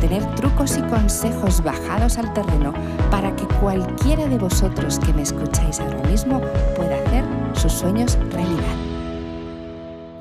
tener trucos y consejos bajados al terreno para que cualquiera de vosotros que me escucháis ahora mismo pueda hacer sus sueños realidad.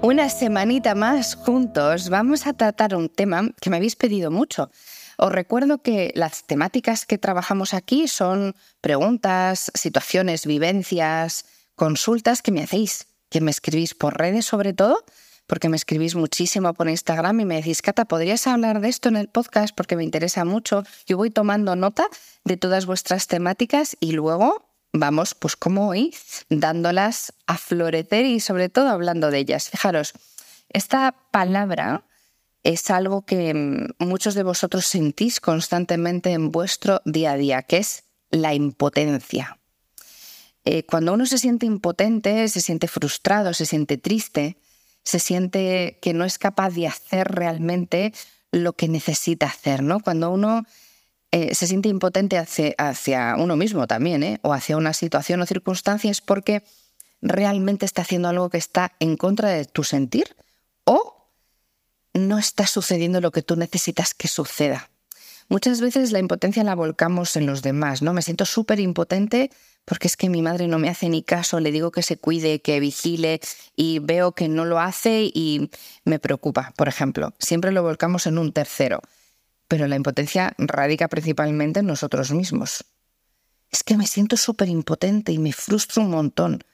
Una semanita más juntos vamos a tratar un tema que me habéis pedido mucho. Os recuerdo que las temáticas que trabajamos aquí son preguntas, situaciones, vivencias, consultas que me hacéis, que me escribís por redes sobre todo, porque me escribís muchísimo por Instagram y me decís, Cata, ¿podrías hablar de esto en el podcast? Porque me interesa mucho. Yo voy tomando nota de todas vuestras temáticas y luego vamos, pues como hoy, dándolas a florecer y sobre todo hablando de ellas. Fijaros, esta palabra es algo que mm, muchos de vosotros sentís constantemente en vuestro día a día, que es la impotencia. Eh, cuando uno se siente impotente, se siente frustrado, se siente triste, se siente que no es capaz de hacer realmente lo que necesita hacer, ¿no? Cuando uno eh, se siente impotente hacia, uno mismo también, ¿eh? o hacia una situación o circunstancia, es porque realmente está haciendo algo que está en contra de tu sentir o no está sucediendo lo que tú necesitas que suceda. Muchas veces la impotencia la volcamos en los demás, ¿no? Me siento súper impotente porque es que mi madre no me hace ni caso, le digo que se cuide, que vigile y veo que no lo hace y me preocupa, por ejemplo. Siempre lo volcamos en un tercero, pero la impotencia radica principalmente en nosotros mismos. Es que me siento súper impotente y me frustro un montón.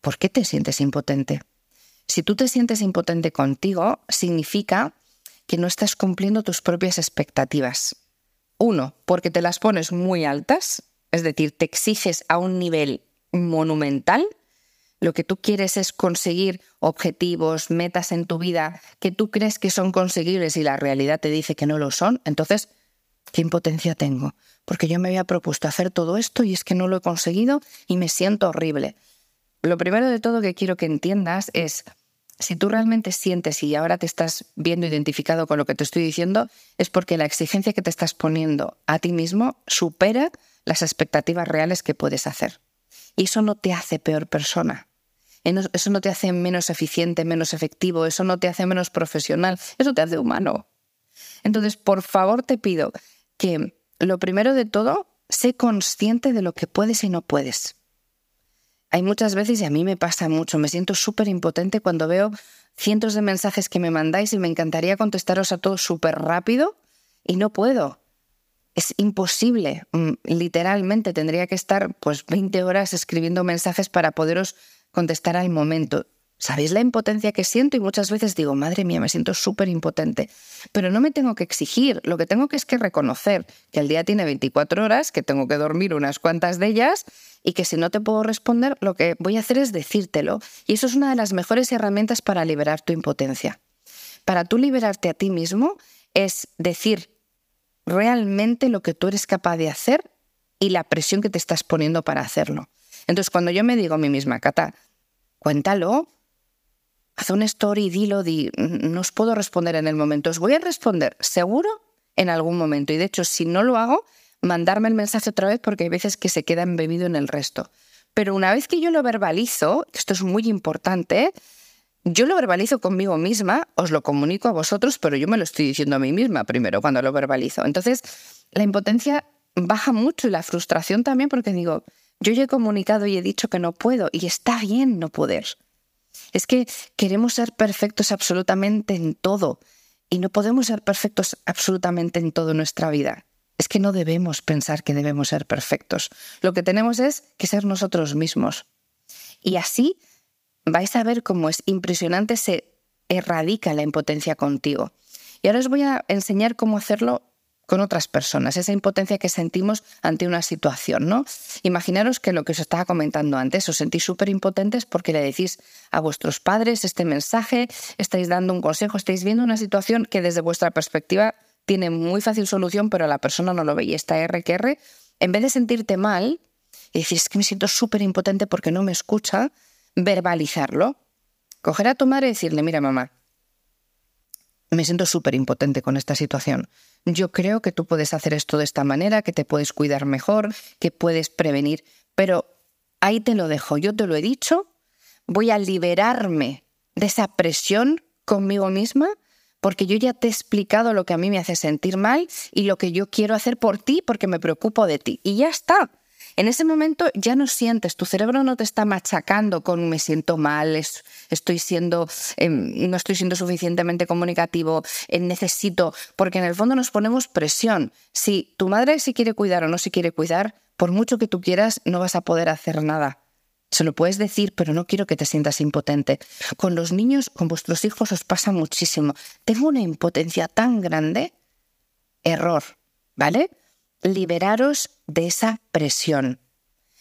¿Por qué te sientes impotente? Si tú te sientes impotente contigo, significa que no estás cumpliendo tus propias expectativas. Uno, porque te las pones muy altas, es decir, te exiges a un nivel monumental. Lo que tú quieres es conseguir objetivos, metas en tu vida que tú crees que son conseguibles y la realidad te dice que no lo son. Entonces, ¿qué impotencia tengo? Porque yo me había propuesto hacer todo esto y es que no lo he conseguido y me siento horrible. Lo primero de todo que quiero que entiendas es si tú realmente sientes y ahora te estás viendo identificado con lo que te estoy diciendo, es porque la exigencia que te estás poniendo a ti mismo supera las expectativas reales que puedes hacer. Y eso no te hace peor persona. Eso no te hace menos eficiente, menos efectivo, eso no te hace menos profesional, eso te hace humano. Entonces, por favor, te pido que lo primero de todo, sé consciente de lo que puedes y no puedes hay muchas veces, y a mí me pasa mucho, me siento súper impotente cuando veo cientos de mensajes que me mandáis y me encantaría contestaros a todos súper rápido y no puedo. Es imposible. Mm, literalmente tendría que estar pues 20 horas escribiendo mensajes para poderos contestar al momento. ¿Sabéis la impotencia que siento? Y muchas veces digo, madre mía, me siento súper impotente. Pero no me tengo que exigir, lo que tengo que es que reconocer que el día tiene 24 horas, que tengo que dormir unas cuantas de ellas y que si no te puedo responder, lo que voy a hacer es decírtelo. Y eso es una de las mejores herramientas para liberar tu impotencia. Para tú liberarte a ti mismo es decir realmente lo que tú eres capaz de hacer y la presión que te estás poniendo para hacerlo. Entonces, cuando yo me digo a mí misma, Cata, cuéntalo, haz un story, dilo, di, no os puedo responder en el momento, os voy a responder seguro en algún momento. Y de hecho, si no lo hago, mandarme el mensaje otra vez porque hay veces que se queda embebido en el resto. Pero una vez que yo lo verbalizo, esto es muy importante, yo lo verbalizo conmigo misma, os lo comunico a vosotros, pero yo me lo estoy diciendo a mí misma primero cuando lo verbalizo. Entonces, la impotencia baja mucho y la frustración también porque digo, yo ya he comunicado y he dicho que no puedo y está bien no poder. Es que queremos ser perfectos absolutamente en todo y no podemos ser perfectos absolutamente en todo nuestra vida. Es que no debemos pensar que debemos ser perfectos. Lo que tenemos es que ser nosotros mismos. Y así vais a ver cómo es impresionante se erradica la impotencia contigo. Y ahora os voy a enseñar cómo hacerlo con otras personas, esa impotencia que sentimos ante una situación, ¿no? Imaginaros que lo que os estaba comentando antes, os sentís súper impotentes porque le decís a vuestros padres este mensaje, estáis dando un consejo, estáis viendo una situación que desde vuestra perspectiva tiene muy fácil solución, pero la persona no lo ve y está R que. En vez de sentirte mal, y decir, es que me siento súper impotente porque no me escucha, verbalizarlo. Coger a tu madre y decirle, mira mamá, me siento súper impotente con esta situación. Yo creo que tú puedes hacer esto de esta manera, que te puedes cuidar mejor, que puedes prevenir, pero ahí te lo dejo, yo te lo he dicho, voy a liberarme de esa presión conmigo misma porque yo ya te he explicado lo que a mí me hace sentir mal y lo que yo quiero hacer por ti porque me preocupo de ti. Y ya está. En ese momento ya no sientes, tu cerebro no te está machacando con me siento mal, estoy siendo, em, no estoy siendo suficientemente comunicativo, eh, necesito, porque en el fondo nos ponemos presión. Si tu madre si quiere cuidar o no se quiere cuidar, por mucho que tú quieras, no vas a poder hacer nada. Se lo puedes decir, pero no quiero que te sientas impotente. Con los niños, con vuestros hijos os pasa muchísimo. Tengo una impotencia tan grande. Error, ¿vale? liberaros de esa presión.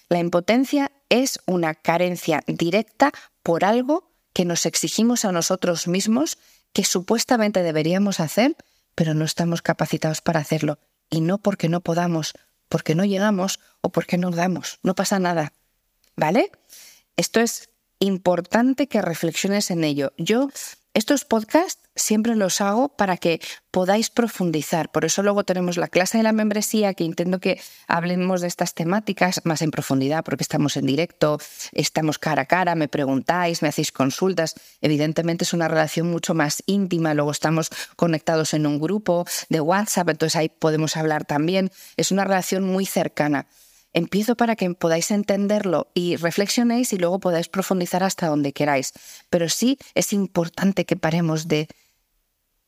La impotencia es una carencia directa por algo que nos exigimos a nosotros mismos que supuestamente deberíamos hacer, pero no estamos capacitados para hacerlo. Y no porque no podamos, porque no llegamos o porque no damos. No pasa nada. ¿Vale? Esto es importante que reflexiones en ello. Yo estos podcasts siempre los hago para que podáis profundizar. Por eso luego tenemos la clase de la membresía, que intento que hablemos de estas temáticas más en profundidad, porque estamos en directo, estamos cara a cara, me preguntáis, me hacéis consultas. Evidentemente es una relación mucho más íntima. Luego estamos conectados en un grupo de WhatsApp, entonces ahí podemos hablar también. Es una relación muy cercana. Empiezo para que podáis entenderlo y reflexionéis y luego podáis profundizar hasta donde queráis. Pero sí es importante que paremos de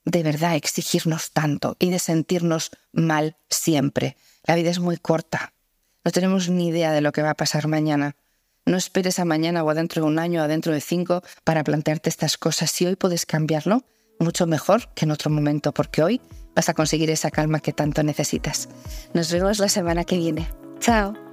de verdad exigirnos tanto y de sentirnos mal siempre. La vida es muy corta. No tenemos ni idea de lo que va a pasar mañana. No esperes a mañana o a dentro de un año o a dentro de cinco para plantearte estas cosas. Si hoy puedes cambiarlo, mucho mejor que en otro momento, porque hoy vas a conseguir esa calma que tanto necesitas. Nos vemos la semana que viene. Chao.